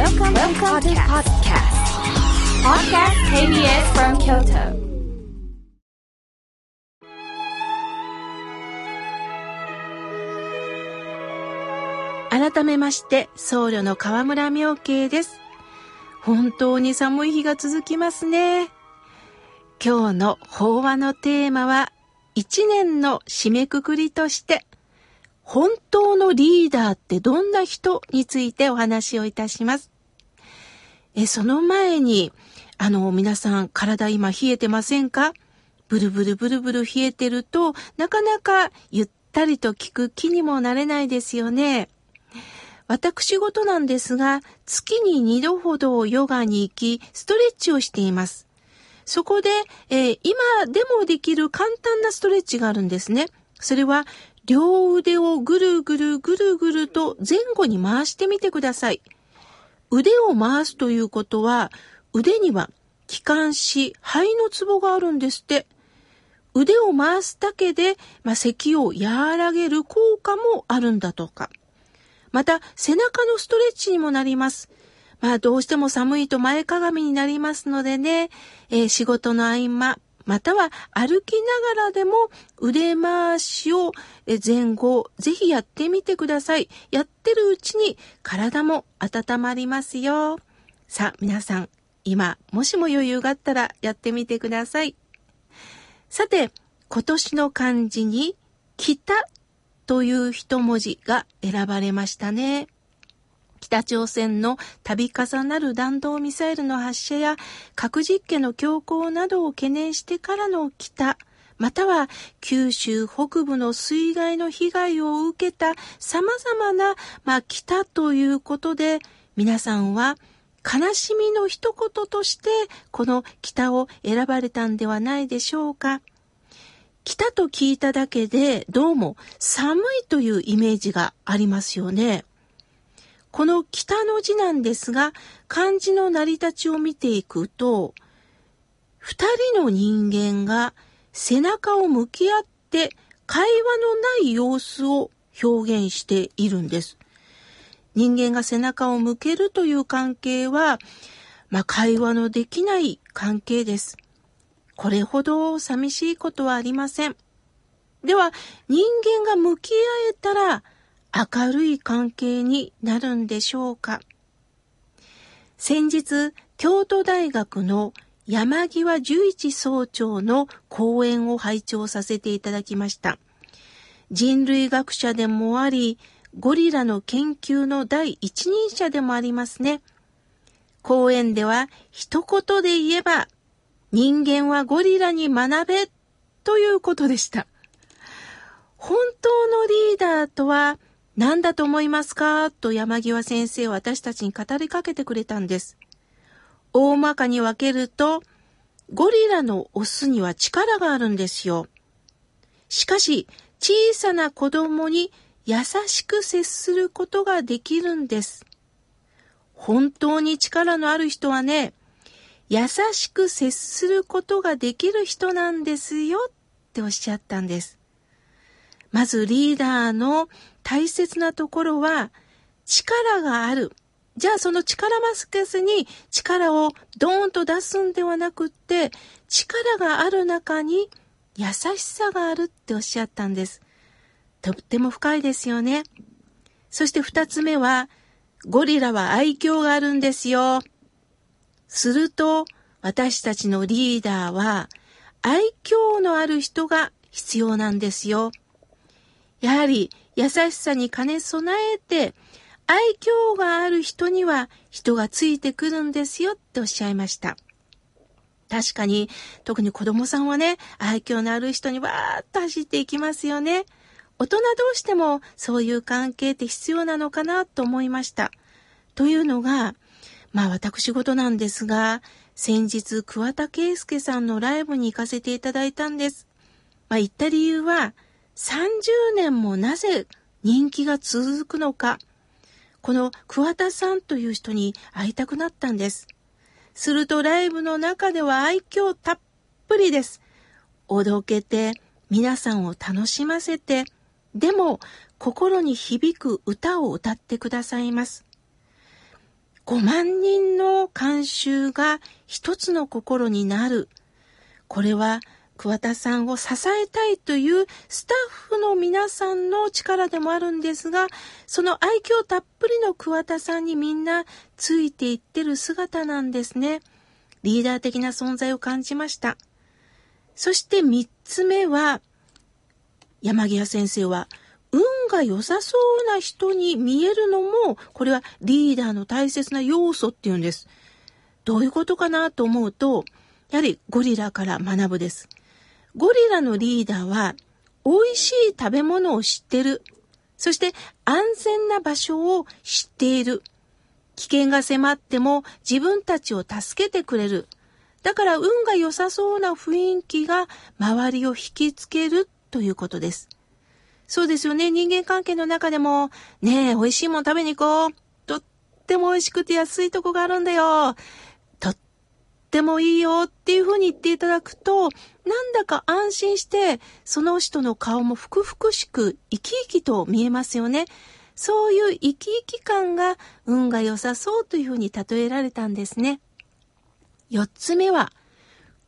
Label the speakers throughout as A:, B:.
A: Welcome, Welcome to podcast. Podcast KBS from Kyoto.
B: 改めまして、僧侶の河村明慶です。本当に寒い日が続きますね。今日の法話のテーマは、一年の締めくくりとして、本当のリーダーってどんな人についてお話をいたします。え、その前に、あの、皆さん体今冷えてませんか？ブルブルブルブル冷えてると、なかなかゆったりと聞く気にもなれないですよね。私事なんですが、月に2度ほどヨガに行き、ストレッチをしています。そこで、えー今でもできる簡単なストレッチがあるんですね。それは、両腕をぐるぐるぐるぐると前後に回してみてください。腕を回すということは、腕には気管支、肺のツボがあるんですって。腕を回すだけで、まあ、咳を和らげる効果もあるんだとか。また、背中のストレッチにもなります。まあ、どうしても寒いと前かがみになりますのでね、えー仕事の合間、または歩きながらでも腕回しを前後、ぜひやってみてください。やってるうちに体も温まりますよ。さあ、皆さん、今、もしも余裕があったらやってみてください。さて、今年の漢字に、北という一文字が選ばれましたね。北朝鮮の度重なる弾道ミサイルの発射や核実験の強行などを懸念してからの北、または九州北部の水害の被害を受けた様々な、まあ、北ということで、皆さんは悲しみの一言としてこの北を選ばれたんではないでしょうか。北と聞いただけでどうも寒いというイメージがありますよね。この北の字なんですが、漢字の成り立ちを見ていくと、二人の人間が背中を向き合って会話のない様子を表現しているんです。人間が背中を向けるという関係は、まあ、会話のできない関係です。これほど寂しいことはありません。では、人間が向き合えたら明るい関係になるんでしょうか？先日、京都大学の山際十一総長の講演を拝聴させていただきました。人類学者でもあり、ゴリラの研究の第一人者でもありますね。講演では一言で言えば、人間はゴリラに学べということでした。本当のリーダーとは何だと思いますか？と山際先生は私たちに語りかけてくれたんです。大まかに分けると、ゴリラのオスには力があるんですよ。しかし、小さな子供に優しく接することができるんです。本当に力のある人はね、優しく接することができる人なんですよっておっしゃったんです。まずリーダーの大切なところは力がある。じゃあその力まスけずに力をドーンと出すんではなくって力がある中に優しさがあるっておっしゃったんです。とっても深いですよね。そして二つ目はゴリラは愛嬌があるんですよ。すると、私たちのリーダーは、愛嬌のある人が必要なんですよ。やはり、優しさに兼ね備えて、愛嬌がある人には人がついてくるんですよっておっしゃいました。確かに、特に子供さんはね、愛嬌のある人にわーっと走っていきますよね。大人同士でもそういう関係って必要なのかなと思いました。というのが、まあ私事なんですが、先日桑田佳祐さんのライブに行かせていただいたんです。まあ言った理由は、30年もなぜ人気が続くのか、この桑田さんという人に会いたくなったんです。するとライブの中では愛嬌たっぷりです。おどけて、皆さんを楽しませて、でも心に響く歌を歌ってくださいます。5万人の観衆が一つの心になる。これは桑田さんを支えたいというスタッフの皆さんの力でもあるんですが、その愛嬌たっぷりの桑田さんにみんなついていってる姿なんですね。リーダー的な存在を感じました。そして三つ目は、山際先生は、運が良さそうな人に見えるのも、これはリーダーの大切な要素っていうんです。どういうことかなと思うと、やはりゴリラから学ぶです。ゴリラのリーダーは、美味しい食べ物を知ってる。そして安全な場所を知っている。危険が迫っても自分たちを助けてくれる。だから運が良さそうな雰囲気が周りを引きつけるということです。そうですよね。人間関係の中でも、ねえ、美味しいもん食べに行こう。とっても美味しくて安いとこがあるんだよ。ってもいいよっていうふうに言っていただくと、なんだか安心して、その人の顔もふくふくしく生き生きと見えますよね。そういう生き生き感が運が良さそうというふうに例えられたんですね。四つ目は、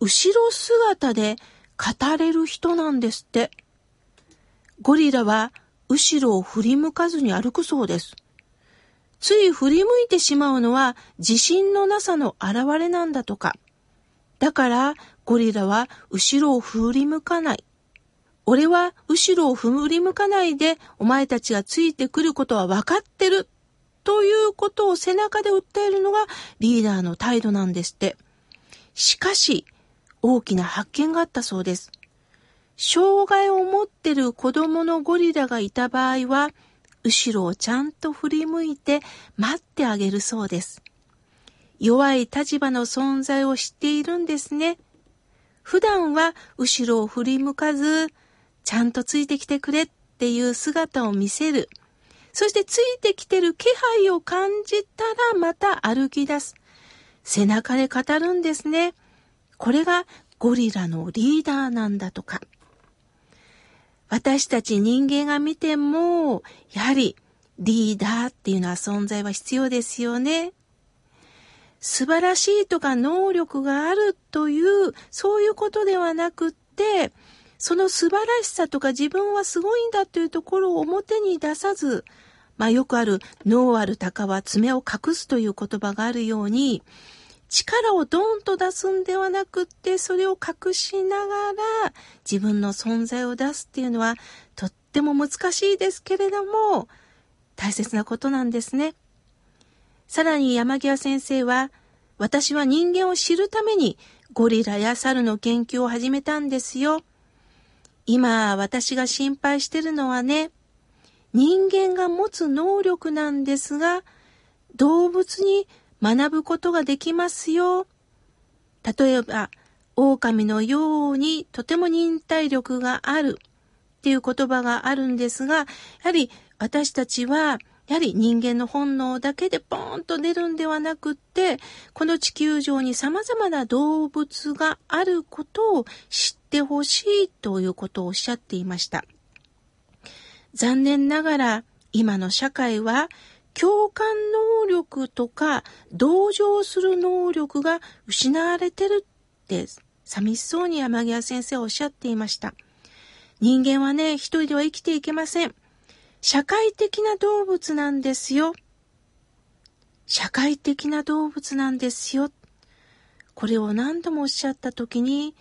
B: 後ろ姿で語れる人なんですって。ゴリラは後ろを振り向かずに歩くそうです。つい振り向いてしまうのは自信のなさの表れなんだとか。だからゴリラは後ろを振り向かない。俺は後ろを振り向かないでお前たちがついてくることは分かってる。ということを背中で訴えるのがリーダーの態度なんですって。しかし、大きな発見があったそうです。障害を持ってる子供のゴリラがいた場合は、後ろをちゃんと振り向いて待ってあげるそうです。弱い立場の存在を知っているんですね。普段は後ろを振り向かず、ちゃんとついてきてくれっていう姿を見せる。そしてついてきてる気配を感じたらまた歩き出す。背中で語るんですね。これがゴリラのリーダーなんだとか。私たち人間が見ても、やはりリーダーっていうのは存在は必要ですよね。素晴らしいとか能力があるという、そういうことではなくって、その素晴らしさとか自分はすごいんだというところを表に出さず、まあよくある、脳ある鷹は爪を隠すという言葉があるように、力をドーンと出すんではなくって、それを隠しながら自分の存在を出すっていうのはとっても難しいですけれども、大切なことなんですね。さらに山際先生は、私は人間を知るためにゴリラや猿の研究を始めたんですよ。今私が心配してるのはね、人間が持つ能力なんですが、動物に学ぶことができますよ。例えば、狼のようにとても忍耐力があるっていう言葉があるんですが、やはり私たちは、やはり人間の本能だけでポーンと出るんではなくって、この地球上に様々な動物があることを知ってほしいということをおっしゃっていました。残念ながら今の社会は共感能力とか同情する能力が失われてるって寂しそうに山際先生はおっしゃっていました。人間はね、一人では生きていけません。社会的な動物なんですよ。社会的な動物なんですよ。これを何度もおっしゃった時に、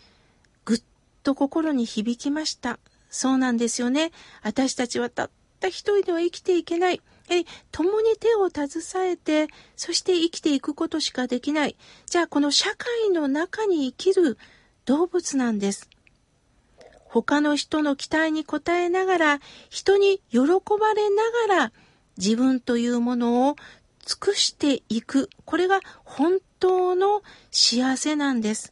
B: ぐっと心に響きました。そうなんですよね。私たちはたった一人では生きていけない。え、共に手を携えて、そして生きていくことしかできない。じゃあ、この社会の中に生きる動物なんです。他の人の期待に応えながら、人に喜ばれながら、自分というものを尽くしていく。これが本当の幸せなんです。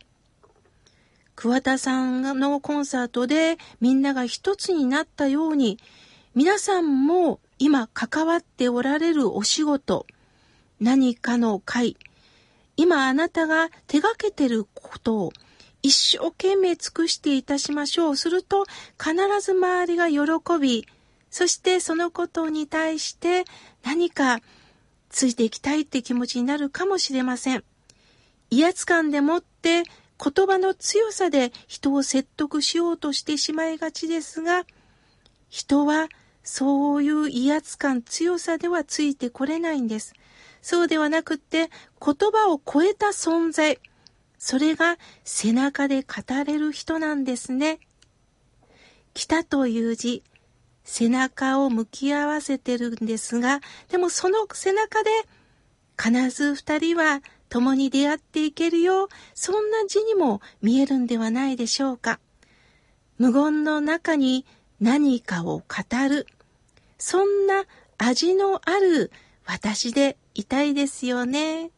B: 桑田さんのコンサートでみんなが一つになったように、皆さんも今関わっておられるお仕事、何かの会、今あなたが手がけてることを一生懸命尽くしていたしましょう。すると必ず周りが喜び、そしてそのことに対して何かついていきたいって気持ちになるかもしれません。威圧感でもって言葉の強さで人を説得しようとしてしまいがちですが、人はそういう威圧感、強さではついてこれないんです。そうではなくって、言葉を超えた存在、それが背中で語れる人なんですね。来たという字、背中を向き合わせてるんですが、でもその背中で必ず二人は共に出会っていけるよ、そんな字にも見えるんではないでしょうか。無言の中に何かを語る。そんな味のある私でいたいですよね。